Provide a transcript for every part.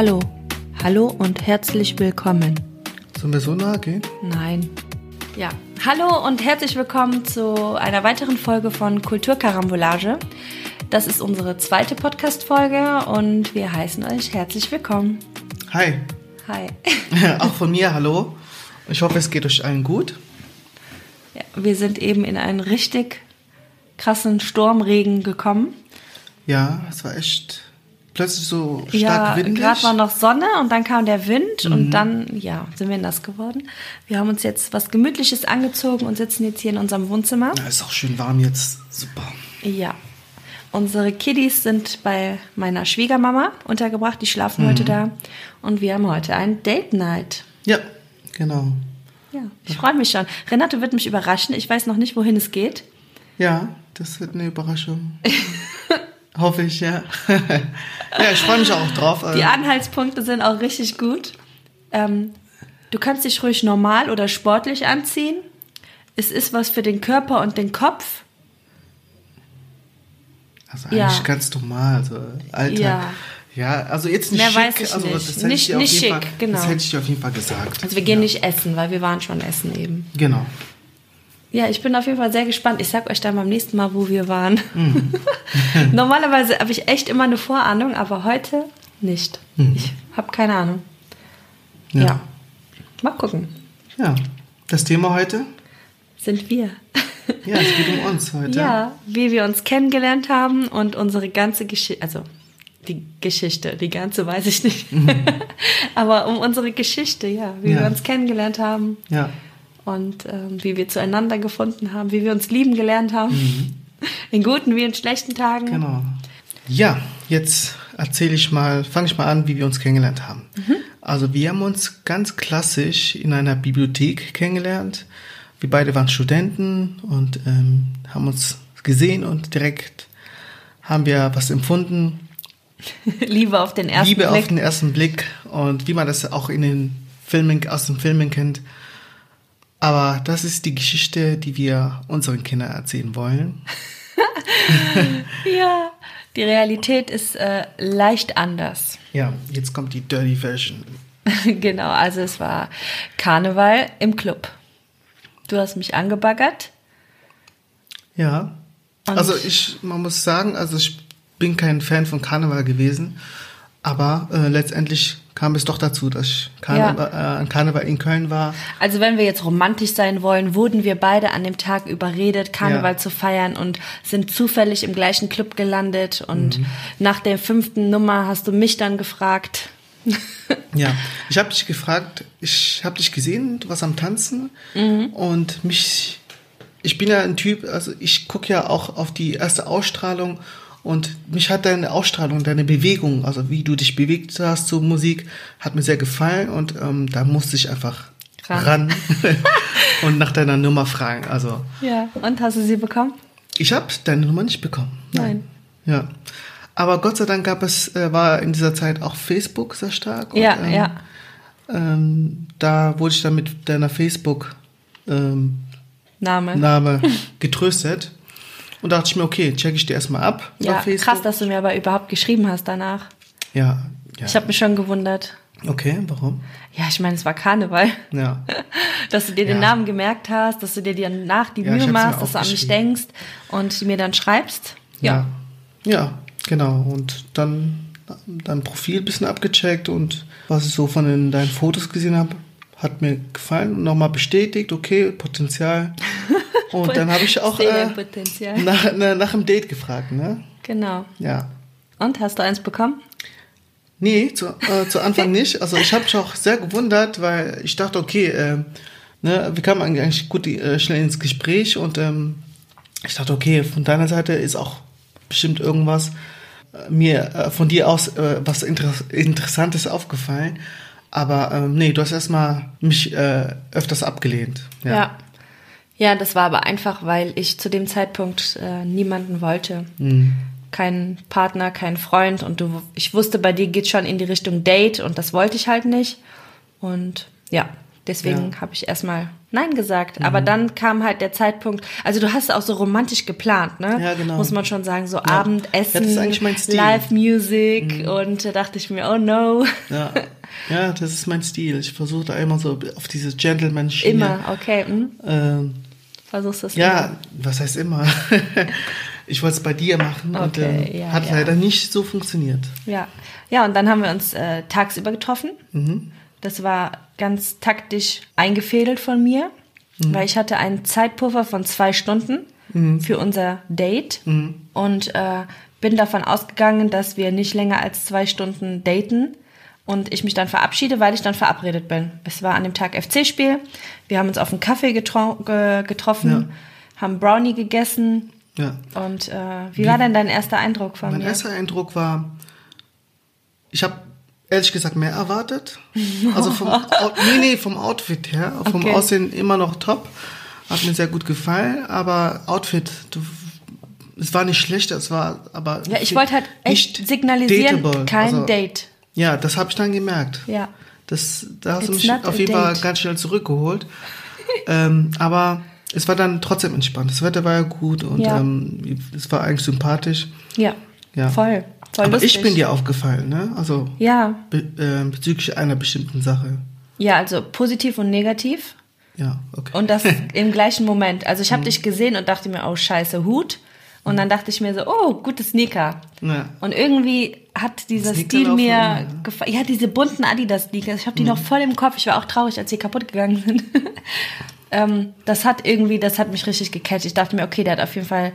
Hallo. Hallo und herzlich willkommen. Sollen wir so nahe gehen? Nein. Ja, hallo und herzlich willkommen zu einer weiteren Folge von Kulturkarambolage. Das ist unsere zweite Podcast-Folge und wir heißen euch herzlich willkommen. Hi. Hi. Auch von mir, hallo. Ich hoffe, es geht euch allen gut. Ja, wir sind eben in einen richtig krassen Sturmregen gekommen. Ja, es war echt plötzlich so stark ja, windig. gerade war noch Sonne und dann kam der Wind und dann, ja, sind wir nass geworden. Wir haben uns jetzt was Gemütliches angezogen und sitzen jetzt hier in unserem Wohnzimmer. Ja, ist auch schön warm jetzt. Super. Ja. Unsere Kiddies sind bei meiner Schwiegermama untergebracht. Die schlafen heute da. Und wir haben heute ein Date Night. Ja, genau. Ja, ich freue mich schon. Renate wird mich überraschen. Ich weiß noch nicht, wohin es geht. Ja, das wird eine Überraschung. Hoffe ich, ja. ja, ich freue mich auch drauf. Die Äh, Anhaltspunkte sind auch richtig gut. Ähm, du kannst dich ruhig normal oder sportlich anziehen. Es ist was für den Körper und den Kopf. Also eigentlich ja. ganz normal. Also, Alter. Ja. Ja. also jetzt nicht Mehr schick. weiß ich also, nicht. Das Nicht- nicht schick, Fall, genau. Das hätte ich dir auf jeden Fall gesagt. Also wir gehen nicht essen, weil wir waren schon essen eben. Genau. Ja, ich bin auf jeden Fall sehr gespannt. Ich sag euch dann beim nächsten Mal, wo wir waren. Normalerweise habe ich echt immer eine Vorahnung, aber heute nicht. Ich habe keine Ahnung. Ja. Ja. Mal gucken. Ja. Das Thema heute? Sind wir. Ja, es geht um uns heute. Ja, wie wir uns kennengelernt haben und unsere ganze Geschichte, also die Geschichte, die ganze weiß ich nicht. aber um unsere Geschichte, ja, wie wir Ja. uns kennengelernt haben Ja. Und ähm, wie wir zueinander gefunden haben, wie wir uns lieben gelernt haben. In guten wie in schlechten Tagen. Genau. Ja, jetzt erzähle ich mal, fange ich mal an, wie wir uns kennengelernt haben. Also wir haben uns ganz klassisch in einer Bibliothek kennengelernt. Wir beide waren Studenten und ähm, haben uns gesehen und direkt haben wir was empfunden. Liebe auf den ersten Liebe Blick. auf den ersten Blick und wie man das auch in den Filmen, aus den Filmen kennt. Aber das ist die Geschichte, die wir unseren Kindern erzählen wollen. ja, die Realität ist äh, leicht anders. Ja, jetzt kommt die Dirty Version. genau, also es war Karneval im Club. Du hast mich angebaggert. Ja. Und- also ich, man muss sagen, also ich bin kein Fan von Karneval gewesen, aber äh, letztendlich kam es doch dazu, dass ich Karneval, äh, an Karneval in Köln war. Also wenn wir jetzt romantisch sein wollen, wurden wir beide an dem Tag überredet, Karneval Ja. zu feiern und sind zufällig im gleichen Club gelandet. Und Mhm. nach der fünften Nummer hast du mich dann gefragt. Ja, ich habe dich gefragt, ich habe dich gesehen, du warst am Tanzen und mich, ich bin ja ein Typ, also ich gucke ja auch auf die erste Ausstrahlung und mich hat deine Ausstrahlung, deine Bewegung, also wie du dich bewegt hast zur Musik, hat mir sehr gefallen und ähm, da musste ich einfach Ran. ran, und nach deiner Nummer fragen. Also Ja. Und hast du sie bekommen? ich habe deine Nummer nicht bekommen. Nein. Ja. Aber Gott sei Dank gab es, äh, war in dieser Zeit auch Facebook sehr stark. Ja, ähm, ja. Ähm, da wurde ich dann mit deiner Facebook-Name Name. getröstet. Und da dachte ich mir, okay, check ich dir erstmal ab Ja, krass, dass du mir aber überhaupt geschrieben hast danach. Ja, ja. Ich habe mich schon gewundert. okay, warum? Ja, ich meine, es war Karneval. Ja. Dass du dir den Ja. Namen gemerkt hast, dass du dir danach die Ja, Mühe machst, dass du an mich denkst und mir dann schreibst. Ja. Ja, genau. Und dann dein Profil ein bisschen abgecheckt und was ich so von den, deinen Fotos gesehen habe, hat mir gefallen und nochmal bestätigt, okay, Potenzial. Und dann habe ich auch äh, nach, na, nach dem Date gefragt, ne? Genau. Ja. Und hast du eins bekommen? Nee, zu, äh, zu Anfang nicht. Also ich habe mich auch sehr gewundert, weil ich dachte, okay, äh, ne, wir kamen eigentlich gut äh, schnell ins Gespräch und ähm, ich dachte, okay, von deiner Seite ist auch bestimmt irgendwas äh, mir äh, von dir aus äh, was Inter Interessantes aufgefallen. Aber ähm, nee, du hast erstmal mich öfters abgelehnt. Ja. ja. Das war aber einfach, weil ich zu dem Zeitpunkt äh, niemanden wollte. Mhm. Keinen Partner, keinen Freund. Und du, ich wusste, bei dir geht schon in die Richtung Date und das wollte ich halt nicht. Und ja, Deswegen Ja. habe ich erstmal Nein gesagt. Aber dann kam halt der Zeitpunkt, also du hast auch so romantisch geplant, ne? Ja, genau. Muss man schon sagen, so Ja, Abendessen, mein Stil. Mhm. Live-Music und da dachte ich mir, oh no. Ja, ja, das ist mein Stil. Ich versuche da immer so auf diese Gentleman-Schiene. Immer, okay. Hm? Ähm, Versuchst das ja, was heißt immer? ich wollte es bei dir machen und Okay, ähm, ja, hat ja. leider nicht so funktioniert. Ja, ja, und dann haben wir uns äh, tagsüber getroffen. Mhm. Das war ganz taktisch eingefädelt von mir, Mhm. weil ich hatte einen Zeitpuffer von zwei Stunden für unser Date Mhm. und äh, bin davon ausgegangen, dass wir nicht länger als zwei Stunden daten und ich mich dann verabschiede, weil ich dann verabredet bin. Es war an dem Tag FC-Spiel. Wir haben uns auf einen Kaffee getro ge getroffen, Ja. haben Brownie gegessen. Ja. Und äh, wie, war denn dein erster Eindruck von Mein mir? erster Eindruck war, ich habe ehrlich gesagt mehr erwartet. Also vom, nee, nee, vom Outfit her, vom Okay. Aussehen immer noch top. Hat mir sehr gut gefallen, aber Outfit, du, es war nicht schlecht, es war aber Ja, ich wollte halt echt signalisieren, dateable. kein Also, Date. Ja, das habe ich dann gemerkt. Ja. Das, da hast du mich auf jeden Fall ganz schnell zurückgeholt. ähm, aber es war dann trotzdem entspannt. Das Wetter war ja gut und Ja. ähm, es war eigentlich sympathisch. Ja. Ja. Voll. Voll aber lustig. ich bin dir aufgefallen, ne? Also Ja. be äh, bezüglich einer bestimmten Sache. Ja, also positiv und negativ. Ja, okay. Und das im gleichen Moment. Also Mhm. ich habe dich gesehen und dachte mir, oh scheiße, Hut. Und dann dachte ich mir so, oh, gute Sneaker. Ja. Und irgendwie hat dieser Sneaker Stil mir ja. gefallen. Ja, diese bunten Adidas-Sneakers. Ich habe die noch voll im Kopf. Ich war auch traurig, als sie kaputt gegangen sind. ähm, das hat irgendwie, das hat mich richtig gecatcht. Ich dachte mir, okay, der hat auf jeden Fall,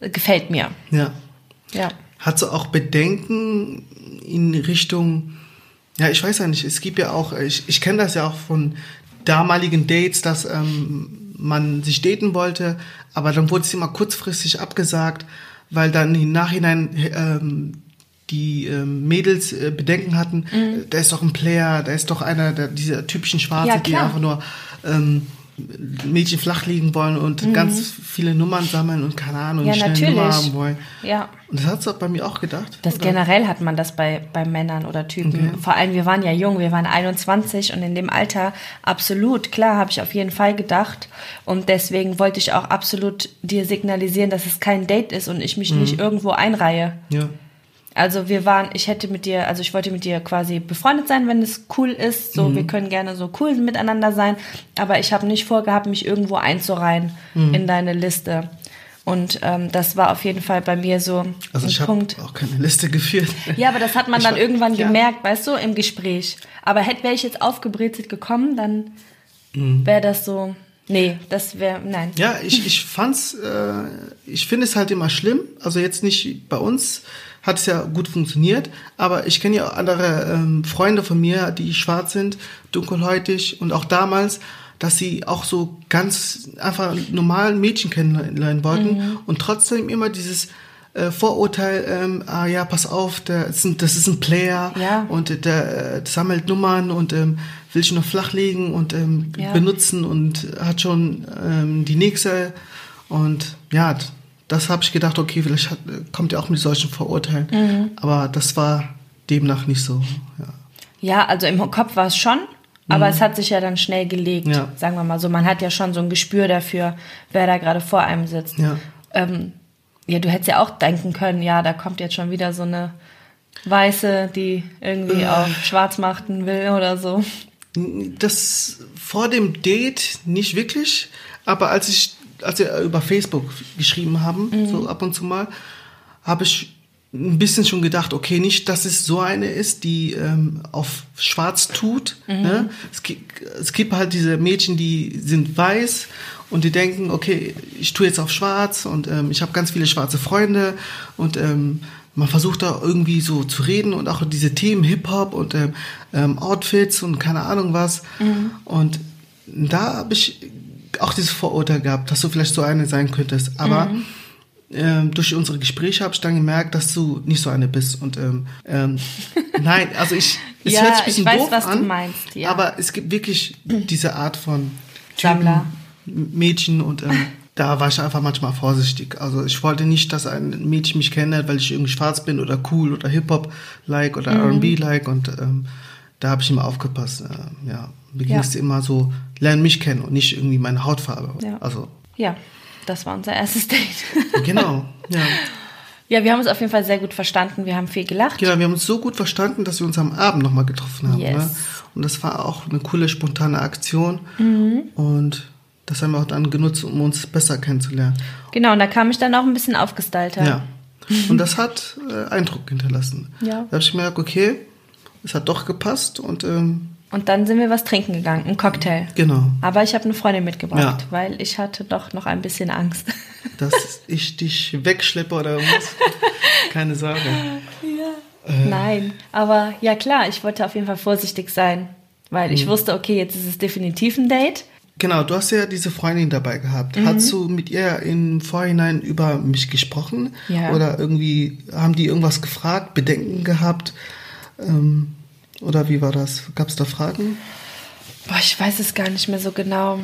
äh, gefällt mir. ja. Ja. Hat sie auch Bedenken in Richtung, ja, ich weiß ja nicht, es gibt ja auch, ich, ich kenne das ja auch von damaligen Dates, dass ähm, man sich daten wollte, aber dann wurde es immer kurzfristig abgesagt, weil dann im Nachhinein ähm, die ähm, Mädels äh, Bedenken hatten, Mhm. der ist doch ein Player, der ist doch einer der, dieser typischen Schwarze, Ja, die einfach nur ähm, Mädchen flach liegen wollen und ganz viele Nummern sammeln und keine Ahnung, Mhm. Ja, schnell eine Nummer natürlich. haben wollen. Ja. Und das hat du bei mir auch gedacht? Das oder? generell hat man das bei, bei Männern oder Typen. Okay. Vor allem, wir waren ja jung, wir waren 21 und in dem Alter absolut, klar, habe ich auf jeden Fall gedacht. Und deswegen wollte ich auch absolut dir signalisieren, dass es kein Date ist und ich mich nicht irgendwo einreihe. Ja. Also wir waren, ich hätte mit dir, also ich wollte mit dir quasi befreundet sein, wenn es cool ist. So, wir können gerne so cool miteinander sein. Aber ich habe nicht vorgehabt, mich irgendwo einzureihen in deine Liste. Und ähm, das war auf jeden Fall bei mir so Also ein ich habe Punkt. auch keine Liste geführt. Ja, aber das hat man Ich dann war- irgendwann ja. gemerkt, weißt du, im Gespräch. Aber hätte wäre ich jetzt aufgebrezelt gekommen, dann Mhm. wäre das so. Nee, das wäre. Nein. Ja, ich, ich fand's, äh, ich finde es halt immer schlimm. Also jetzt nicht bei uns hat es ja gut funktioniert, aber ich kenne ja auch andere ähm, Freunde von mir, die schwarz sind, dunkelhäutig und auch damals, dass sie auch so ganz einfach normalen Mädchen kennenlernen wollten Mhm. und trotzdem immer dieses äh, Vorurteil, ähm, ah ja, pass auf, der ist ein, das ist ein Player Ja. und der äh, sammelt Nummern und ähm, will sich noch flachlegen und ähm, Ja. benutzen und hat schon ähm, die nächste. Und ja, das habe ich gedacht, okay, vielleicht hat, kommt er auch mit solchen Vorurteilen. Mhm. Aber das war demnach nicht so. Ja. Ja, also im Kopf war es schon, aber es hat sich ja dann schnell gelegt, Mhm. Ja. sagen wir mal so. Man hat ja schon so ein Gespür dafür, wer da gerade vor einem sitzt. Ja. Ähm, ja, du hättest ja auch denken können, ja, da kommt jetzt schon wieder so eine Weiße, die irgendwie auf schwarz machen will oder so. Das vor dem Date nicht wirklich, aber als ich, als wir über Facebook geschrieben haben, Mhm. so ab und zu mal, habe ich ein bisschen schon gedacht, okay, nicht, dass es so eine ist, die ähm, auf schwarz tut. Mhm. Ne? Es, gibt, es gibt halt diese Mädchen, die sind weiß und die denken, okay, ich tue jetzt auf schwarz und ähm, ich habe ganz viele schwarze Freunde und ähm, man versucht da irgendwie so zu reden und auch diese Themen Hip-Hop und ähm, ähm, Outfits und keine Ahnung was. Und da habe ich auch dieses Vorurteil gehabt, dass du vielleicht so eine sein könntest. Aber ähm, durch unsere Gespräche habe ich dann gemerkt, dass du nicht so eine bist. Und ähm, ähm, nein, also ich, es Ja, hört sich ein bisschen ich weiß, doof was du an, meinst, ja. aber es gibt wirklich diese Art von Sammler. M- Mädchen und ähm, da war ich einfach manchmal vorsichtig. Also ich wollte nicht, dass ein Mädchen mich kennenlernt, weil ich irgendwie schwarz bin oder cool oder Hip-Hop-like oder Mhm. R&B-like und ähm, da habe ich immer aufgepasst. Äh, ja, mir ging Ja. es immer so, lern mich kennen und nicht irgendwie meine Hautfarbe. Ja. Also, Ja, das war unser erstes Date. genau, ja. ja, wir haben uns auf jeden Fall sehr gut verstanden. Wir haben viel gelacht. Genau, wir haben uns so gut verstanden, dass wir uns am Abend nochmal getroffen haben. Yes. Ne? Und das war auch eine coole, spontane Aktion. Mhm. Und das haben wir auch dann genutzt, um uns besser kennenzulernen. Genau, und da kam ich dann auch ein bisschen aufgestylter. Ja. Und das hat äh, Eindruck hinterlassen. Ja. Da habe ich gemerkt, okay, es hat doch gepasst und ähm, Und dann sind wir was trinken gegangen, ein Cocktail. genau, Aber ich habe eine Freundin mitgebracht, Ja. weil ich hatte doch noch ein bisschen Angst. dass ich dich wegschleppe oder was. Keine Sorge. Nein, aber ja klar, ich wollte auf jeden Fall vorsichtig sein, weil Mhm. ich wusste, okay, jetzt ist es definitiv ein Date. Genau, du hast ja diese Freundin dabei gehabt. Mhm. Hast du mit ihr im Vorhinein über mich gesprochen? Ja. Oder irgendwie, haben die irgendwas gefragt, Bedenken gehabt? Ähm, oder wie war das? Gab es da Fragen? Boah, ich weiß es gar nicht mehr so genau.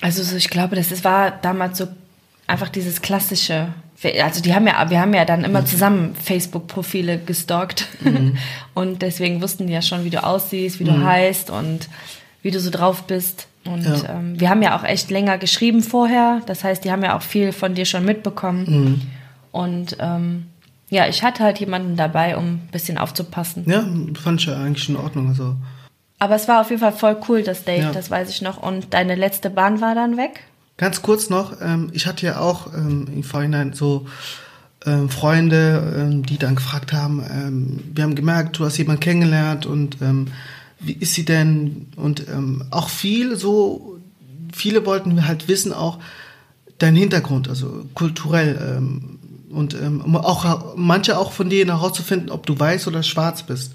Also so, ich glaube, das ist, war damals so einfach dieses klassische. Also die haben ja, wir haben ja dann Mhm. immer zusammen Facebook-Profile gestalkt und deswegen wussten die ja schon, wie du aussiehst, wie du heißt und wie du so drauf bist. Und Mhm. Ja. ähm, wir haben ja auch echt länger geschrieben vorher. Das heißt, die haben ja auch viel von dir schon mitbekommen. Mhm. Und ähm, ja, ich hatte halt jemanden dabei, um ein bisschen aufzupassen. Ja, fand ich ja eigentlich in Ordnung. Also, Aber es war auf jeden Fall voll cool, das Date, Ja. das weiß ich noch. Und deine letzte Bahn war dann weg? Ganz kurz noch, ähm, ich hatte ja auch ähm, im Vorhinein so ähm, Freunde, ähm, die dann gefragt haben, ähm, wir haben gemerkt, du hast jemanden kennengelernt und ähm, wie ist sie denn? Und auch viel so, viele wollten halt wissen auch deinen Hintergrund, also kulturell und ähm, auch manche auch von denen herauszufinden, ob du weiß oder schwarz bist.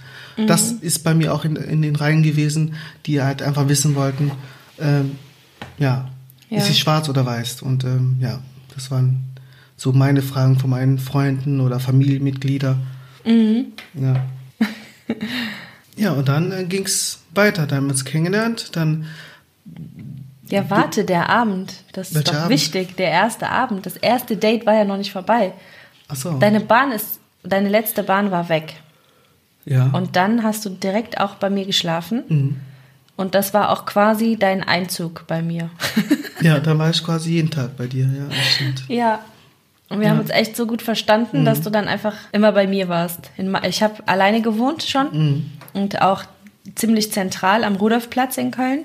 Das ist bei mir auch in, in den Reihen gewesen, die halt einfach wissen wollten, ähm, ja, Ja. ist sie schwarz oder weiß? Und ähm, ja, das waren so meine Fragen von meinen Freunden oder Familienmitglieder. Ja. ja, und dann äh, ging es weiter. Dann haben wir uns kennengelernt. Dann, Ja, warte, der Abend. Das ist Welcher doch Abend? wichtig, der erste Abend. Das erste Date war ja noch nicht vorbei. achso. Deine Bahn ist, deine letzte Bahn war weg. Ja. Und dann hast du direkt auch bei mir geschlafen. Mhm. Und das war auch quasi dein Einzug bei mir. ja, dann war ich quasi jeden Tag bei dir. Ja, stimmt. ja. Und wir haben uns echt so gut verstanden, dass du dann einfach immer bei mir warst. Ich habe alleine gewohnt schon und auch ziemlich zentral am Rudolfplatz in Köln.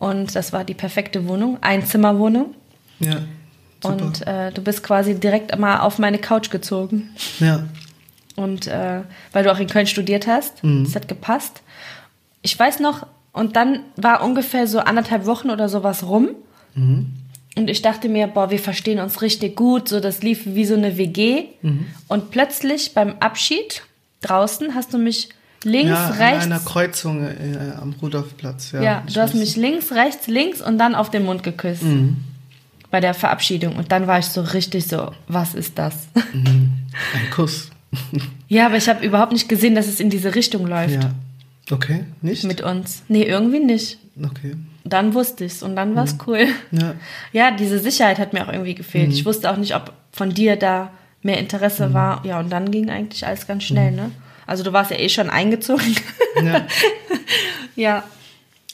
Und das war die perfekte Wohnung, Einzimmerwohnung. Ja, super. Und äh, du bist quasi direkt mal auf meine Couch gezogen. ja, Und äh, weil du auch in Köln studiert hast, das hat gepasst. Ich weiß noch, und dann war ungefähr so anderthalb Wochen oder sowas rum. Und ich dachte mir, boah, wir verstehen uns richtig gut. So, das lief wie so eine WG. Und plötzlich beim Abschied draußen hast du mich links, ja an rechts. einer Kreuzung äh, am Rudolfplatz. Ja, ja, ich du hast mich links, rechts, links und dann auf den Mund geküsst. Bei der Verabschiedung. Und dann war ich so richtig so, was ist das? Ein Kuss. ja, aber ich habe überhaupt nicht gesehen, dass es in diese Richtung läuft. Ja. Okay, nicht? Mit uns. Nee, irgendwie nicht. okay. Dann wusste ich's und dann war's cool. Ja. Ja, diese Sicherheit hat mir auch irgendwie gefehlt. Ich wusste auch nicht, ob von dir da mehr Interesse war. Ja, und dann ging eigentlich alles ganz schnell, ne? Also du warst ja eh schon eingezogen. Ja. ja.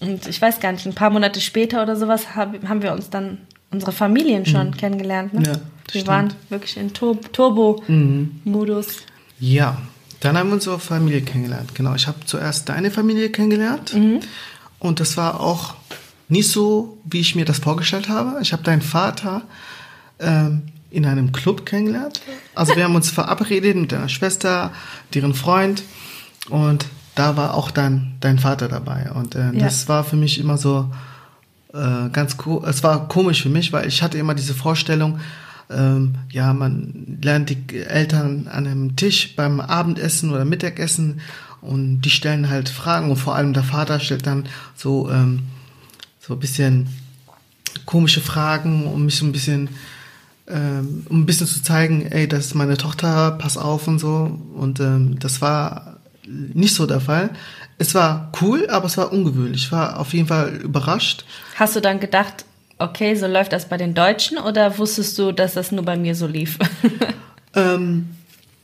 Und ich weiß gar nicht, ein paar Monate später oder sowas hab, haben wir uns dann unsere Familien schon kennengelernt. Ne? Ja, wir stimmt. waren wirklich in Tur Turbo-Modus. Ja, dann haben wir unsere Familie kennengelernt. Genau, ich habe zuerst deine Familie kennengelernt. Und das war auch nicht so, wie ich mir das vorgestellt habe. Ich habe deinen Vater ähm, in einem Club kennengelernt. Also wir haben uns verabredet mit deiner Schwester, deren Freund. Und da war auch dann dein Vater dabei. Und äh, Ja. das war für mich immer so äh, ganz cool. Es war komisch für mich, weil ich hatte immer diese Vorstellung, ähm, ja, man lernt die Eltern an einem Tisch beim Abendessen oder Mittagessen und die stellen halt Fragen und vor allem der Vater stellt dann so ähm, so ein bisschen komische Fragen, um mich so ein bisschen ähm, um ein bisschen zu zeigen, ey, das ist meine Tochter, pass auf und so. Und ähm, das war nicht so der Fall. Es war cool, aber es war ungewöhnlich. Ich war auf jeden Fall überrascht. Hast du dann gedacht, okay, so läuft das bei den Deutschen oder wusstest du, dass das nur bei mir so lief? Ähm,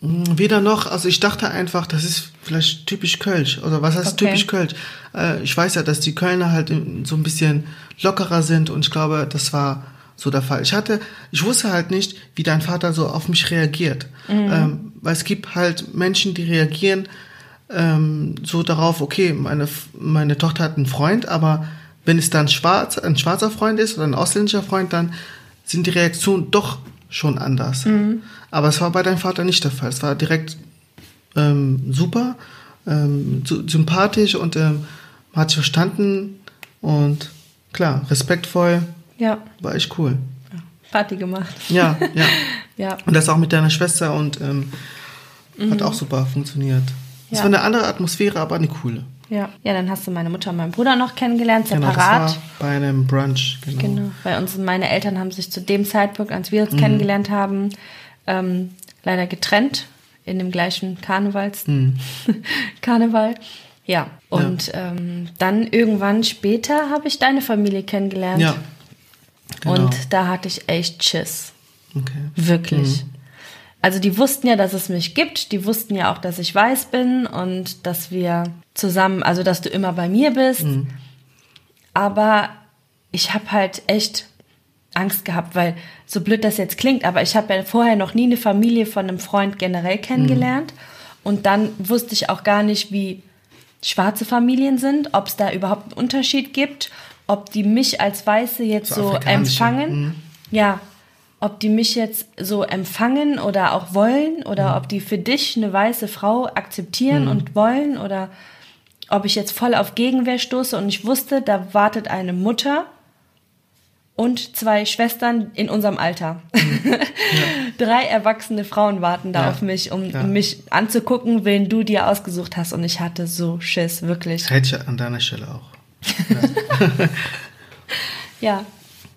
Hm, Weder noch, also ich dachte einfach, das ist vielleicht typisch Kölsch. Oder was heißt Okay. typisch Kölsch? Äh, ich weiß ja, dass die Kölner halt so ein bisschen lockerer sind und ich glaube, das war so der Fall. Ich hatte, ich wusste halt nicht, wie dein Vater so auf mich reagiert. Ähm, weil es gibt halt Menschen, die reagieren ähm, so darauf, okay, meine, meine Tochter hat einen Freund, aber wenn es dann schwarz, ein schwarzer Freund ist oder ein ausländischer Freund, dann sind die Reaktionen doch schon anders. Aber es war bei deinem Vater nicht der Fall. Es war direkt ähm, super, ähm, sy- sympathisch und ähm, man hat sich verstanden und klar, respektvoll, Ja, war echt cool. Party gemacht. Ja, ja. Ja. Und das auch mit deiner Schwester und ähm, hat auch super funktioniert. Es Ja. war eine andere Atmosphäre, aber eine coole. Ja. ja, dann hast du meine Mutter und meinen Bruder noch kennengelernt, Genau, das separat. war bei einem Brunch. Genau. Genau, weil uns, meine Eltern haben sich zu dem Zeitpunkt, als wir uns Mhm. kennengelernt haben, ähm, leider getrennt in dem gleichen Karnevals Mhm. Karneval. Ja, und Ähm, dann irgendwann später habe ich deine Familie kennengelernt. Ja. Genau. Und da hatte ich echt Schiss. okay. Wirklich. Also die wussten ja, dass es mich gibt. Die wussten ja auch, dass ich weiß bin und dass wir zusammen, also dass du immer bei mir bist. Aber ich habe halt echt Angst gehabt, weil so blöd das jetzt klingt, aber ich habe ja vorher noch nie eine Familie von einem Freund generell kennengelernt. Und dann wusste ich auch gar nicht, wie schwarze Familien sind, ob es da überhaupt einen Unterschied gibt, ob die mich als Weiße jetzt So so, empfangen. Ja, ob die mich jetzt so empfangen oder auch wollen oder ob die für dich eine weiße Frau akzeptieren und wollen oder ob ich jetzt voll auf Gegenwehr stoße und ich wusste, da wartet eine Mutter und zwei Schwestern in unserem Alter. Drei erwachsene Frauen warten da Ja. auf mich, um Ja. mich anzugucken, wen du dir ausgesucht hast. Und ich hatte so Schiss, wirklich. Hätte ich an deiner Stelle auch. Ja.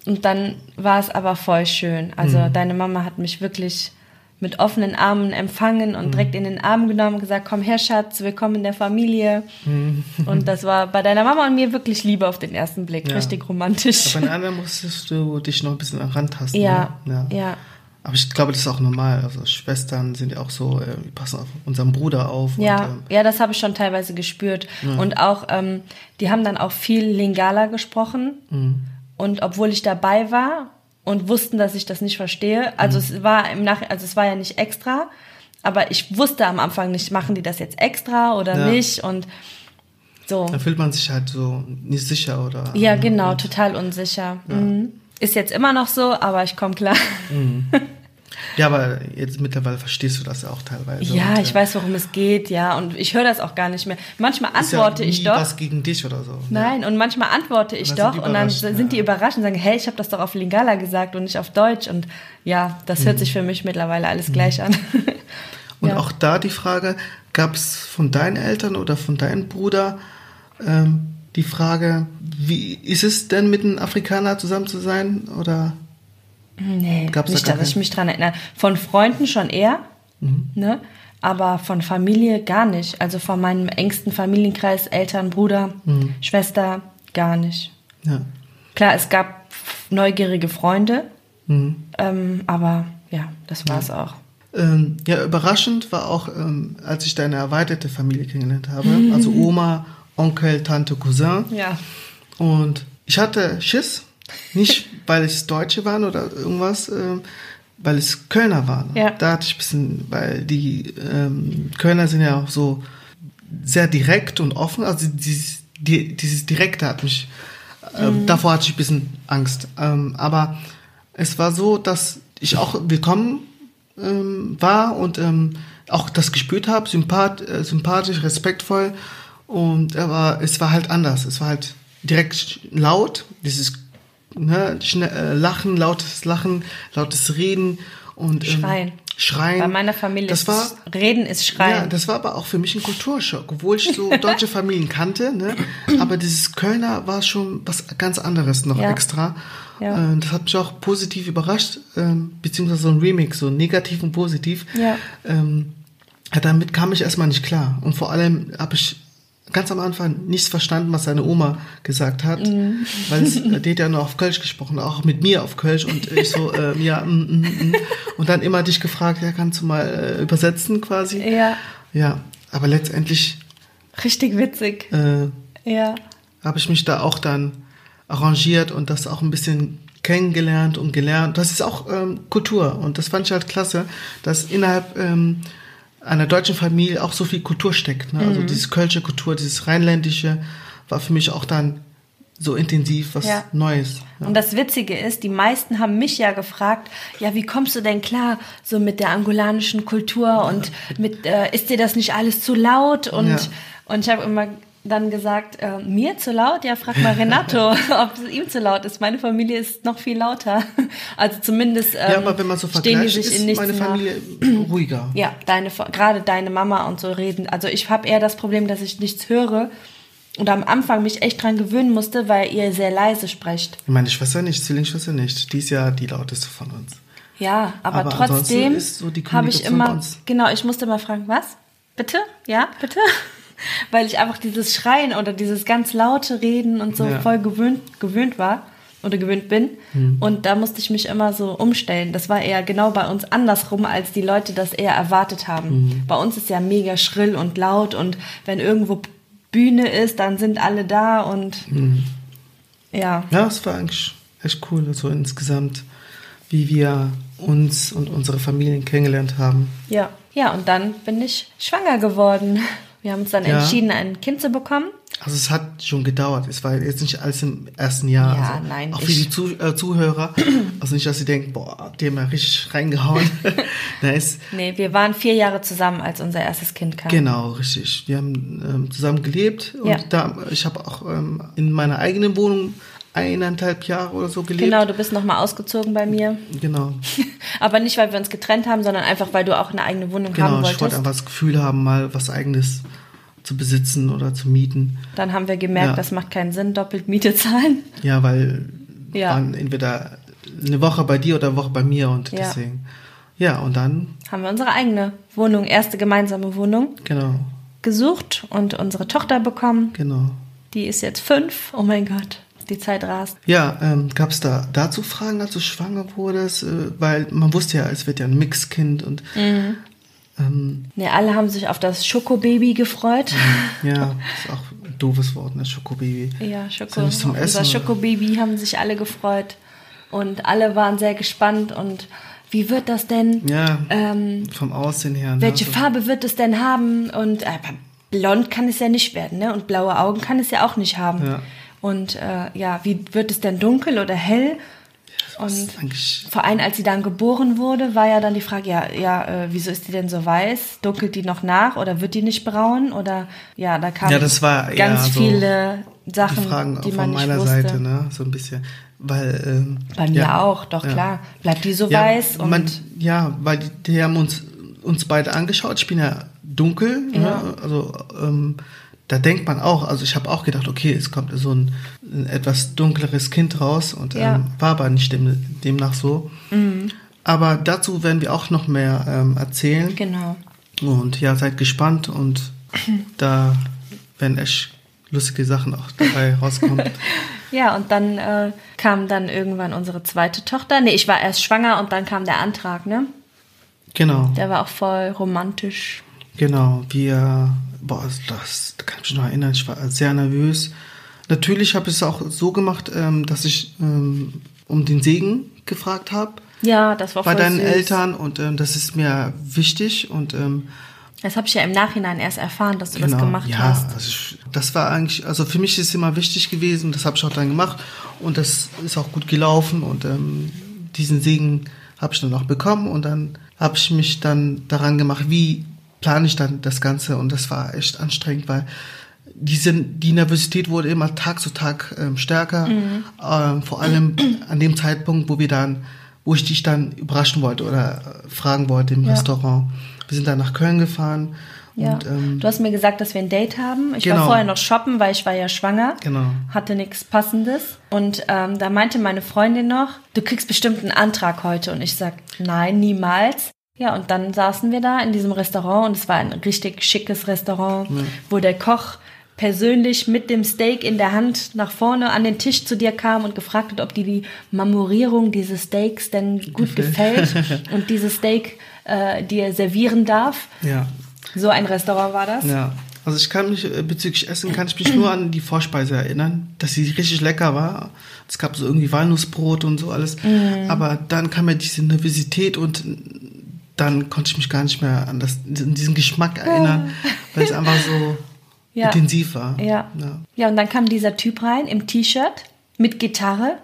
Und dann war es aber voll schön. Also Mhm. deine Mama hat mich wirklich mit offenen Armen empfangen Mhm. und direkt in den Arm genommen und gesagt, komm her, Schatz, willkommen in der Familie. Mhm. Und das war bei deiner Mama und mir wirklich Liebe auf den ersten Blick. Ja. Richtig romantisch. Aber bei den anderen musstest du dich noch ein bisschen rantasten. Ja, ne? ja. Aber ich glaube, das ist auch normal. Also Schwestern sind ja auch so, äh, wir passen auf unseren Bruder auf. Ja, Und, ähm, ja, das habe ich schon teilweise gespürt. Und auch, ähm, die haben dann auch viel Lingala gesprochen. Mhm. Und obwohl ich dabei war und wussten, dass ich das nicht verstehe, also Mhm. es war im Nach also es war ja nicht extra, aber ich wusste am Anfang nicht, machen die das jetzt extra oder Ja. nicht und so. dann fühlt man sich halt so nicht sicher oder. Ja, genau, total unsicher. Mhm. Ist jetzt immer noch so, aber ich komme klar. Ja, aber jetzt mittlerweile verstehst du das ja auch teilweise. ja, Und, ich äh, weiß, worum es geht, ja, und ich höre das auch gar nicht mehr. Manchmal ja antworte nie ich doch. was gegen dich oder so. Nein, und manchmal antworte ich Und doch und dann sind die ja. überrascht und sagen, hey, ich habe das doch auf Lingala gesagt und nicht auf Deutsch. Und ja, das Mhm. hört sich für mich mittlerweile alles gleich an. Und Ja. auch da die Frage, gab es von deinen Eltern oder von deinem Bruder ähm, die Frage, wie ist es denn mit einem Afrikaner zusammen zu sein? Oder Nee, Gab's da nicht, gar dass ich mich dran erinnere. Von Freunden schon eher, Mhm. ne? aber von Familie gar nicht. Also von meinem engsten Familienkreis, Eltern, Bruder, Mhm. Schwester, gar nicht. ja. Klar, es gab neugierige Freunde, Mhm. ähm, aber ja, das war's auch. Ähm, ja, überraschend war auch, ähm, als ich deine erweiterte Familie kennengelernt habe. Also Oma, Onkel, Tante, Cousin. Ja. Und ich hatte Schiss. Nicht, weil es Deutsche waren oder irgendwas, ähm, weil es Kölner waren. Ja. Da hatte ich ein bisschen, weil die ähm, Kölner sind ja auch so sehr direkt und offen. Also dieses, die, dieses Direkte hat mich, äh, davor hatte ich ein bisschen Angst. Ähm, aber es war so, dass ich auch willkommen ähm, war und ähm, auch das gespürt habe, sympath, äh, sympathisch, respektvoll. Und er war, es war halt anders. Es war halt direkt laut, dieses ne, äh, Lachen, lautes Lachen, lautes Reden und ähm, Schreien. Schreien. Bei meiner Familie das ist war, es- Reden ist Schreien. ja, das war aber auch für mich ein Kulturschock, obwohl ich so deutsche Familien kannte, ne? Aber dieses Kölner war schon was ganz anderes noch Ja. extra. Ja. Äh, Das hat mich auch positiv überrascht, ähm, beziehungsweise so ein Remix, so negativ und positiv. Ja. Ähm, damit kam ich erstmal nicht klar. Und vor allem habe ich ganz am Anfang nichts verstanden, was seine Oma gesagt hat, Mhm. weil es, die hat ja nur auf Kölsch gesprochen, auch mit mir auf Kölsch und ich so, ähm, ja, mm, mm, mm. und dann immer dich gefragt, ja, kannst du mal äh, übersetzen quasi? Ja, Ja, aber letztendlich richtig witzig. äh, Ja. habe ich mich da auch dann arrangiert und das auch ein bisschen kennengelernt und gelernt. Das ist auch ähm, Kultur und das fand ich halt klasse, dass innerhalb ähm, einer deutschen Familie auch so viel Kultur steckt. Ne? Also diese kölsche Kultur, dieses rheinländische war für mich auch dann so intensiv was Ja. Neues. Ja. Und das Witzige ist, die meisten haben mich ja gefragt, ja, wie kommst du denn klar so mit der angolanischen Kultur und mit, äh, ist dir das nicht alles zu laut? Und, Ja. und ich habe immer dann gesagt, äh, mir zu laut? Ja, frag mal Renato, ob es ihm zu laut ist. Meine Familie ist noch viel lauter. Also zumindest ähm, ja, aber wenn man so stehen die sich in ist nichts meine nach. Familie ruhiger. Ja, deine, gerade deine Mama und so reden. Also ich habe eher das Problem, dass ich nichts höre und am Anfang mich echt dran gewöhnen musste, weil ihr sehr leise sprecht. Meine Schwester nicht, Zwillingsschwester nicht. Die ist ja die lauteste von uns. Ja, aber, Aber trotzdem so habe ich immer, genau, ich musste immer fragen, was? Bitte? Ja, bitte? Weil ich einfach dieses Schreien oder dieses ganz laute Reden und so Ja. voll gewöhnt, gewöhnt war oder gewöhnt bin. Hm. Und da musste ich mich immer so umstellen. Das war eher genau bei uns andersrum, als die Leute das eher erwartet haben. Hm. Bei uns ist ja mega schrill und laut und wenn irgendwo Bühne ist, dann sind alle da und Hm. ja. Ja, es war eigentlich echt cool, so insgesamt, wie wir uns und unsere Familien kennengelernt haben. Ja, ja, und dann bin ich schwanger geworden. Wir haben uns dann Ja. entschieden, ein Kind zu bekommen. Also es hat schon gedauert. Es war jetzt nicht alles im ersten Jahr. Ja, also nein, Auch für die Zu äh, Zuhörer. Also nicht, dass sie denken, boah, die haben ja richtig reingehauen. Es, Nee, wir waren vier Jahre zusammen, als unser erstes Kind kam. genau, richtig. Wir haben ähm, zusammen gelebt und Ja. da, ich habe auch ähm, in meiner eigenen Wohnung eineinhalb Jahre oder so gelebt. Genau, du bist nochmal ausgezogen bei mir. Genau, Aber nicht, weil wir uns getrennt haben, sondern einfach, weil du auch eine eigene Wohnung genau. haben Ich wollte wolltest. einfach das Gefühl haben, mal was eigenes zu besitzen oder zu mieten. Dann haben wir gemerkt, Ja. das macht keinen Sinn, doppelt Miete zahlen. Ja, weil Ja. waren entweder eine Woche bei dir oder eine Woche bei mir und Ja. deswegen. Ja, und dann, Haben wir unsere eigene Wohnung, erste gemeinsame Wohnung, genau, gesucht und unsere Tochter bekommen. genau. Die ist jetzt fünf. Oh mein Gott, die Zeit rast. Ja, ähm, gab es da dazu Fragen, als du schwanger wurdest? Äh, weil man wusste ja, es wird ja ein Mixkind und Mhm. ähm, Ne, alle haben sich auf das Schokobaby gefreut. ja, ist auch ein doofes Wort, ne? Schokobaby. Ja, Ist Schoko. ja nicht zum Essen, unser? Schokobaby haben sich alle gefreut. Und alle waren sehr gespannt. Und wie wird das denn? Ja, Ähm, vom Aussehen her. Ne? welche Also, Farbe wird es denn haben? Und äh, blond kann es ja nicht werden, ne? Und blaue Augen kann es ja auch nicht haben. Ja. Und äh, ja, wie wird es denn dunkel oder hell? Und vor allem, als sie dann geboren wurde, war ja dann die Frage, ja, ja, äh, wieso ist die denn so weiß? Dunkelt die noch nach oder wird die nicht braun? Oder ja, da kamen Ja, das war ganz so viele die Sachen, Fragen die von man nicht meiner wusste. Seite, ne? So ein bisschen. Weil, ähm, Bei mir ja, auch, doch ja. klar. Bleibt die so Ja, weiß und man, ja, weil die, die haben uns, uns beide angeschaut. Ich bin ja dunkel, Ja. Ne? also ähm, da denkt man auch, also ich habe auch gedacht, okay, es kommt so ein, ein etwas dunkleres Kind raus und Ja. ähm, war aber nicht dem, demnach so. Aber dazu werden wir auch noch mehr ähm, erzählen. genau. Und ja, seid gespannt und da werden echt lustige Sachen auch dabei rauskommen. Ja, und dann äh, kam dann irgendwann unsere zweite Tochter. Nee, ich war erst schwanger und dann kam der Antrag, ne? genau. Der war auch voll romantisch. Genau, wir, boah, das, da kann ich mich noch erinnern, ich war sehr nervös. Natürlich habe ich es auch so gemacht, ähm, dass ich ähm, um den Segen gefragt habe Ja, das war bei deinen süß. Eltern und ähm, das ist mir wichtig und ähm, Das habe ich ja im Nachhinein erst erfahren, dass du das genau, gemacht ja, hast. Also ich, das war eigentlich, also für mich ist es immer wichtig gewesen, das habe ich auch dann gemacht und das ist auch gut gelaufen und ähm, diesen Segen habe ich dann auch bekommen und dann habe ich mich dann daran gemacht, wie plane ich dann das Ganze und das war echt anstrengend, weil diese, die Nervosität wurde immer Tag zu Tag ähm, stärker, Mhm. ähm, vor allem an dem Zeitpunkt, wo wir dann, wo ich dich dann überraschen wollte oder äh, fragen wollte im Ja. Restaurant. Wir sind dann nach Köln gefahren Ja. und ähm, du hast mir gesagt, dass wir ein Date haben. Ich war Genau. vorher noch shoppen, weil ich war ja schwanger. Genau. Hatte nichts Passendes. Und ähm, da meinte meine Freundin noch, du kriegst bestimmt einen Antrag heute. Und ich sag, nein, niemals. Ja, und dann saßen wir da in diesem Restaurant und es war ein richtig schickes Restaurant, wo der Koch persönlich mit dem Steak in der Hand nach vorne an den Tisch zu dir kam und gefragt hat, ob dir die Marmorierung dieses Steaks denn gut gefällt, und dieses Steak äh, dir servieren darf. Ja. So ein Restaurant war das. Ja. Also ich kann mich äh, bezüglich Essen kann ich mich nur an die Vorspeise erinnern, dass sie richtig lecker war. Es gab so irgendwie Walnussbrot und so alles. Mhm. Aber dann kam ja diese Nervosität und dann konnte ich mich gar nicht mehr an das, an diesen Geschmack erinnern, weil es einfach so Ja. intensiv war. Ja. ja. Ja, und dann kam dieser Typ rein im T-Shirt mit Gitarre.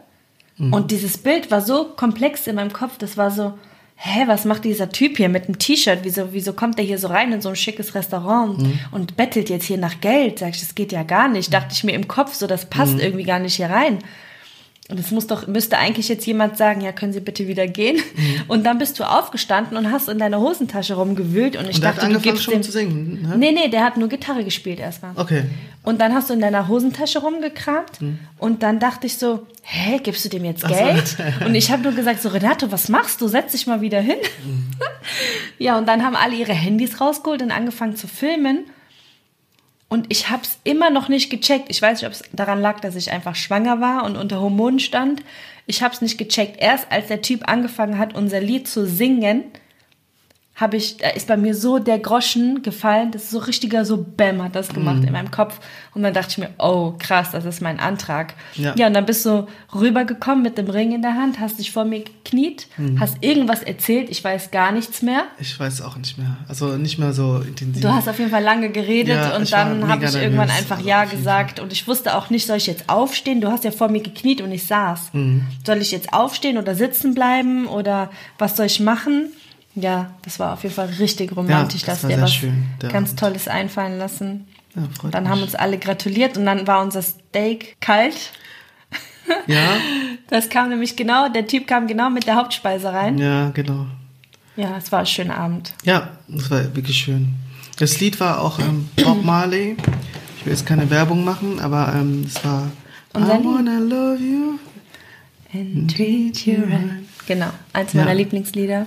Und dieses Bild war so komplex in meinem Kopf. Das war so, hä, was macht dieser Typ hier mit einem T-Shirt? Wieso, wieso kommt der hier so rein in so ein schickes Restaurant und bettelt jetzt hier nach Geld? Sag ich, das geht ja gar nicht. Dachte ich mir im Kopf so, das passt irgendwie gar nicht hier rein. Und es muss doch, müsste eigentlich jetzt jemand sagen, ja, können Sie bitte wieder gehen? Und dann bist du aufgestanden und hast in deiner Hosentasche rumgewühlt und ich Und der hat dachte, du gibst schon dem, zu singen. Ne? Nee, nee, der hat nur Gitarre gespielt erstmal. Okay. Und dann hast du in deiner Hosentasche rumgekramt und dann dachte ich so, hä, gibst du dem jetzt Ach so. Geld? Und ich habe nur gesagt, so Renato, was machst du? Setz dich mal wieder hin. ja, und dann haben alle ihre Handys rausgeholt und angefangen zu filmen. Und ich habe es immer noch nicht gecheckt. Ich weiß nicht, ob es daran lag, dass ich einfach schwanger war und unter Hormonen stand. Ich habe es nicht gecheckt. Erst als der Typ angefangen hat, unser Lied zu singen, habe ich, da ist bei mir so der Groschen gefallen, das ist so richtiger, so Bäm hat das gemacht Mhm. in meinem Kopf. Und dann dachte ich mir, oh krass, das ist mein Antrag. Ja. ja, und dann bist du rübergekommen mit dem Ring in der Hand, hast dich vor mir gekniet, Mhm. hast irgendwas erzählt, ich weiß gar nichts mehr. Ich weiß auch nicht mehr. Also nicht mehr so intensiv. Du hast auf jeden Fall lange geredet Ja, und dann habe ich irgendwann nervös, einfach also Ja gesagt und ich wusste auch nicht, soll ich jetzt aufstehen? Du hast ja vor mir gekniet und ich saß. Mhm. Soll ich jetzt aufstehen oder sitzen bleiben oder was soll ich machen? Ja, das war auf jeden Fall richtig romantisch, das dass sehr was schön, ja. ganz Tolles einfallen lassen. Ja, freut Dann mich. haben uns alle gratuliert und dann war unser Steak kalt. Ja, Das kam nämlich genau, der Typ kam genau mit der Hauptspeise rein. ja, genau. Ja, es war ein schöner Abend. Ja, das war wirklich schön. Das Lied war auch ähm, Bob Marley. Ich will jetzt keine Werbung machen, aber ähm, es war Unser I wanna love you. And treat you right. Genau, eins Ja. meiner Lieblingslieder.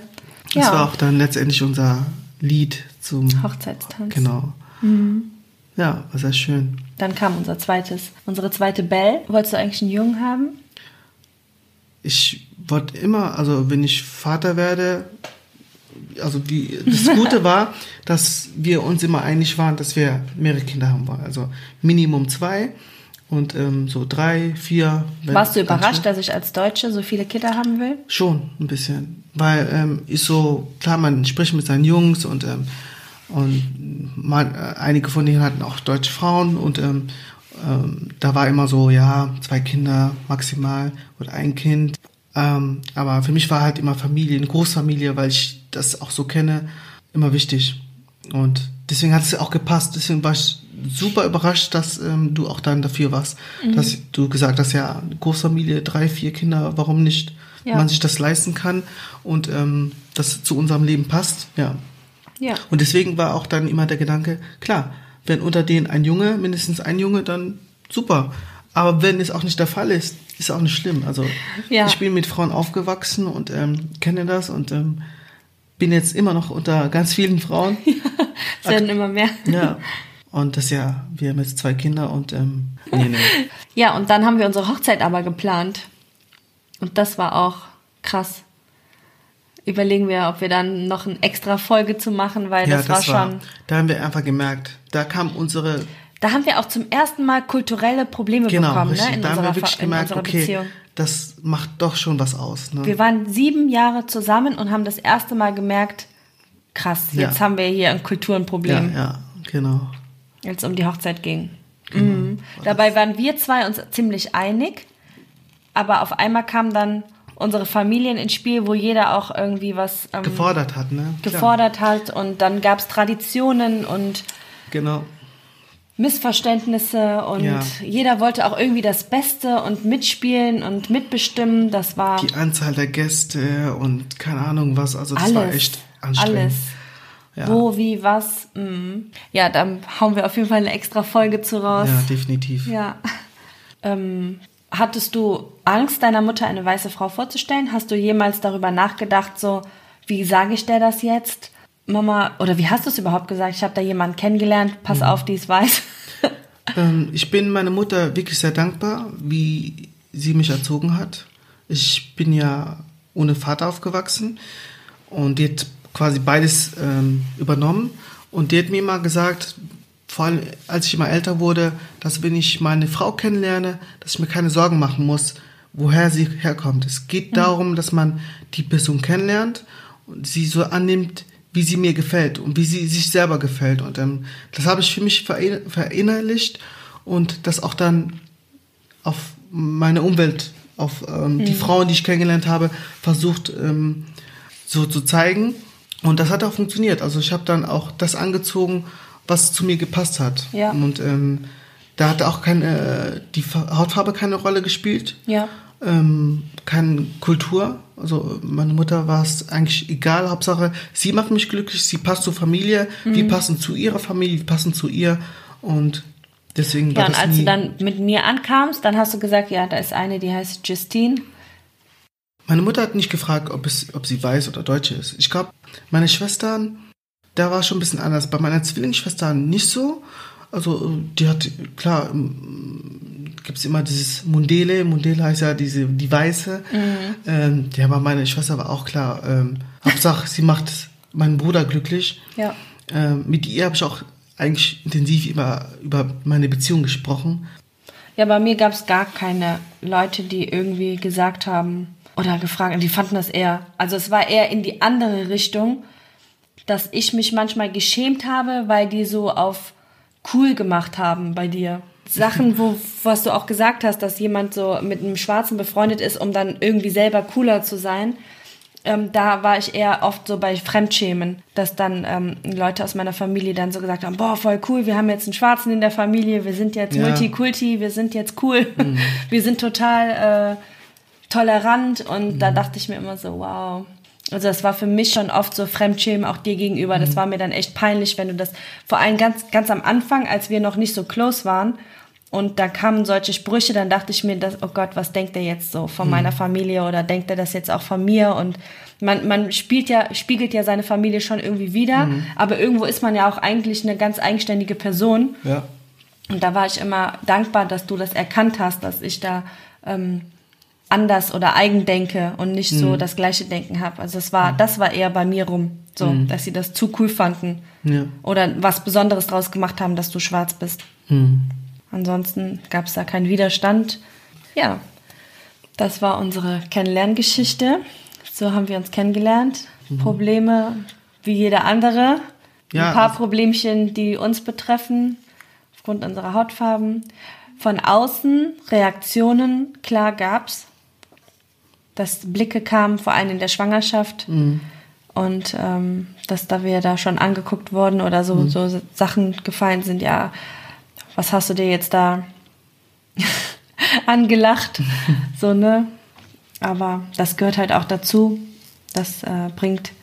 Das war auch dann letztendlich unser Lied zum Hochzeitstanz. Genau. Ja, war sehr schön. Dann kam unser zweites, unsere zweite Belle. Wolltest du eigentlich einen Jungen haben? Ich wollte immer, also wenn ich Vater werde, also die, das Gute war, dass wir uns immer einig waren, dass wir mehrere Kinder haben wollen. Also Minimum zwei und ähm, so drei, vier. Warst du überrascht, dass ich als Deutsche so viele Kinder haben will? Schon ein bisschen, weil ähm, ist so klar, man spricht mit seinen Jungs und ähm, und man, äh, einige von denen hatten auch deutsche Frauen und ähm, ähm, da war immer so ja zwei Kinder maximal oder ein Kind. Ähm, aber für mich war halt immer Familie, eine Großfamilie, weil ich das auch so kenne, immer wichtig. Und deswegen hat es auch gepasst. Deswegen war ich super überrascht, dass ähm, du auch dann dafür warst, dass du gesagt hast, ja, Großfamilie, drei, vier Kinder, warum nicht? Ja. Man sich das leisten kann und ähm, das zu unserem Leben passt, ja. Ja. Und deswegen war auch dann immer der Gedanke, klar, wenn unter denen ein Junge, mindestens ein Junge, dann super. Aber wenn es auch nicht der Fall ist, ist auch nicht schlimm. Also Ja. ich bin mit Frauen aufgewachsen und ähm, kenne das und ähm, bin jetzt immer noch unter ganz vielen Frauen. Es werden immer mehr. ja. Und das ja, wir haben jetzt zwei Kinder und ähm, nee, nee. Ja, und dann haben wir unsere Hochzeit aber geplant. Und das war auch krass. Überlegen wir, ob wir dann noch eine extra Folge zu machen, weil ja, das, war schon. Da haben wir einfach gemerkt, da kam unsere Da haben wir auch zum ersten Mal kulturelle Probleme Genau, bekommen, richtig. ne? In da haben unserer, wir wirklich gemerkt, okay, Beziehung. das macht doch schon was aus. Ne? Wir waren sieben Jahre zusammen und haben das erste Mal gemerkt, krass, jetzt Ja. haben wir hier ein Kulturenproblem, ja, ja, genau. Als es um die Hochzeit ging. Genau. Mhm. Dabei waren wir zwei uns ziemlich einig, aber auf einmal kamen dann unsere Familien ins Spiel, wo jeder auch irgendwie was ähm, Gefordert hat, ne? Klar. gefordert hat und dann gab es Traditionen und Genau. Missverständnisse und Ja. jeder wollte auch irgendwie das Beste und mitspielen und mitbestimmen. Das war Die Anzahl der Gäste und keine Ahnung was, also das alles. war echt anstrengend. Alles. Ja. Wo, wie, was. Mm. Ja, dann hauen wir auf jeden Fall eine extra Folge zu raus. Ja, definitiv. Ja. Ähm, hattest du Angst, deiner Mutter eine weiße Frau vorzustellen? Hast du jemals darüber nachgedacht, so, wie sage ich der das jetzt? Mama, oder wie hast du es überhaupt gesagt? Ich habe da jemanden kennengelernt, pass Mhm. auf, die ist weiß. Ähm, ich bin meiner Mutter wirklich sehr dankbar, wie sie mich erzogen hat. Ich bin ja ohne Vater aufgewachsen und hat quasi beides ähm, übernommen. Und die hat mir immer gesagt, vor allem als ich immer älter wurde, dass wenn ich meine Frau kennenlerne, dass ich mir keine Sorgen machen muss, woher sie herkommt. Es geht mhm. darum, dass man die Person kennenlernt und sie so annimmt, wie sie mir gefällt und wie sie sich selber gefällt. Und ähm, das habe ich für mich verinnerlicht und das auch dann auf meine Umwelt, auf ähm, mhm. die Frauen, die ich kennengelernt habe, versucht ähm, so zu zeigen. Und das hat auch funktioniert. Also ich habe dann auch das angezogen, was zu mir gepasst hat. Ja. Und ähm, da hat auch keine, die Hautfarbe keine Rolle gespielt. Ja. Ähm, keine Kultur. Also meine Mutter war es eigentlich egal. Hauptsache, sie macht mich glücklich, sie passt zur Familie, mhm. wir passen zu ihrer Familie, wir passen zu ihr. Und deswegen ja, war das und als du dann mit mir ankamst, dann hast du gesagt, ja, da ist eine, die heißt Justine. Meine Mutter hat nicht gefragt, ob, es, ob sie weiß oder Deutsche ist. Ich glaube, meine Schwestern, da war es schon ein bisschen anders. Bei meiner Zwillingsschwester nicht so. Also die hat, klar, ähm, gibt es immer dieses Mundele. Mundele heißt ja diese, die Weiße. Mhm. Ähm, ja, aber meine Schwester war auch klar. Ähm, Hauptsache, sie macht meinen Bruder glücklich. Ja. Ähm, mit ihr habe ich auch eigentlich intensiv über, über meine Beziehung gesprochen. Ja, bei mir gab es gar keine Leute, die irgendwie gesagt haben, oder gefragt, die fanden das eher, also es war eher in die andere Richtung, dass ich mich manchmal geschämt habe, weil die so auf cool gemacht haben bei dir. Sachen, wo, was du auch gesagt hast, dass jemand so mit einem Schwarzen befreundet ist, um dann irgendwie selber cooler zu sein. Ähm, da war ich eher oft so bei Fremdschämen, dass dann ähm, Leute aus meiner Familie dann so gesagt haben, boah, voll cool, wir haben jetzt einen Schwarzen in der Familie, wir sind jetzt ja. Multikulti, wir sind jetzt cool, mhm. wir sind total äh, tolerant und mhm. da dachte ich mir immer so, wow. Also das war für mich schon oft so Fremdschämen auch dir gegenüber. Mhm. Das war mir dann echt peinlich, wenn du das, vor allem ganz, ganz am Anfang, als wir noch nicht so close waren, und da kamen solche Sprüche, dann dachte ich mir, dass, oh Gott, was denkt er jetzt so von mhm. meiner Familie oder denkt er das jetzt auch von mir? Und man, man spielt ja, spiegelt ja seine Familie schon irgendwie wieder, mhm. aber irgendwo ist man ja auch eigentlich eine ganz eigenständige Person. Ja. Und da war ich immer dankbar, dass du das erkannt hast, dass ich da ähm, anders oder eigen denke und nicht mhm. so das gleiche Denken habe. Also es war, mhm. das war eher bei mir rum, so, mhm. dass sie das zu cool fanden ja. oder was Besonderes draus gemacht haben, dass du schwarz bist. Mhm. Ansonsten gab es da keinen Widerstand. Ja, das war unsere Kennenlerngeschichte. So haben wir uns kennengelernt. Mhm. Probleme wie jeder andere. Ja, Ein paar Problemchen, die uns betreffen, aufgrund unserer Hautfarben. Von außen Reaktionen, klar gab's dass Blicke kamen, vor allem in der Schwangerschaft. Mhm. Und ähm, dass da wir da schon angeguckt wurden oder so, mhm. so Sachen gefallen sind, ja, was hast du dir jetzt da angelacht? so, ne? Aber das gehört halt auch dazu. Das äh, bringt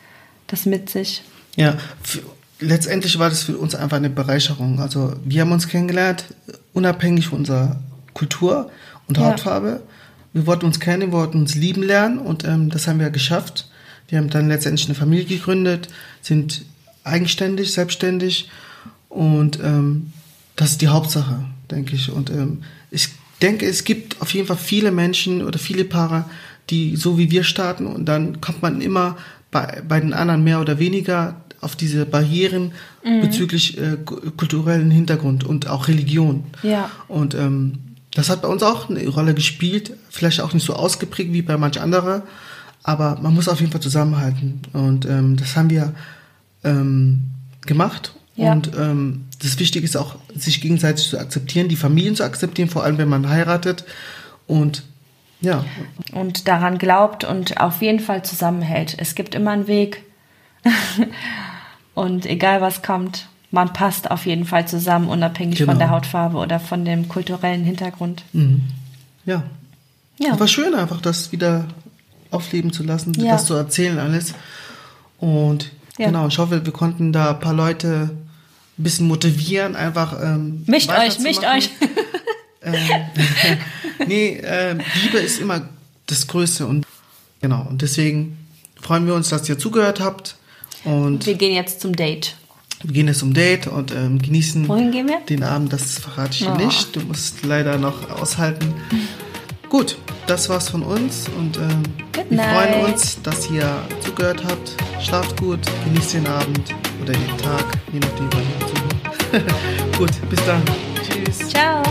das mit sich. Ja, für, letztendlich war das für uns einfach eine Bereicherung. Also wir haben uns kennengelernt, unabhängig von unserer Kultur und Hautfarbe. Ja wir wollten uns kennen, wir wollten uns lieben lernen und ähm, das haben wir geschafft. Wir haben dann letztendlich eine Familie gegründet, sind eigenständig, selbstständig und ähm, das ist die Hauptsache, denke ich. Und ähm, ich denke, es gibt auf jeden Fall viele Menschen oder viele Paare, die so wie wir starten und dann kommt man immer bei, bei den anderen mehr oder weniger auf diese Barrieren mhm. bezüglich äh, kulturellen Hintergrund und auch Religion. Ja. Und ähm, das hat bei uns auch eine Rolle gespielt, vielleicht auch nicht so ausgeprägt wie bei manch anderer, aber man muss auf jeden Fall zusammenhalten und ähm, das haben wir ähm, gemacht ja. und ähm, das Wichtige ist auch, sich gegenseitig zu akzeptieren, die Familien zu akzeptieren, vor allem wenn man heiratet und ja. Und daran glaubt und auf jeden Fall zusammenhält. Es gibt immer einen Weg und egal was kommt, man passt auf jeden Fall zusammen, unabhängig genau. von der Hautfarbe oder von dem kulturellen Hintergrund. Mhm. Ja. ja. War schön, einfach das wieder aufleben zu lassen, ja. das zu erzählen alles. Und ja. genau, ich hoffe, wir konnten da ein paar Leute ein bisschen motivieren, einfach. Ähm, mischt euch, mischt euch. ähm, nee, äh, Liebe ist immer das Größte und genau. Und deswegen freuen wir uns, dass ihr zugehört habt. Und wir gehen jetzt zum Date. Wir gehen jetzt zum Date und ähm, genießen Wohin gehen wir? den Abend. Das verrate ich dir Oh. nicht. Du musst leider noch aushalten. Gut, das war's von uns und ähm, wir freuen uns, dass ihr zugehört habt. Schlaft gut, genießt den Abend oder den Tag, je nachdem, wann ihr zuhört. gut, bis dann. Tschüss. Ciao.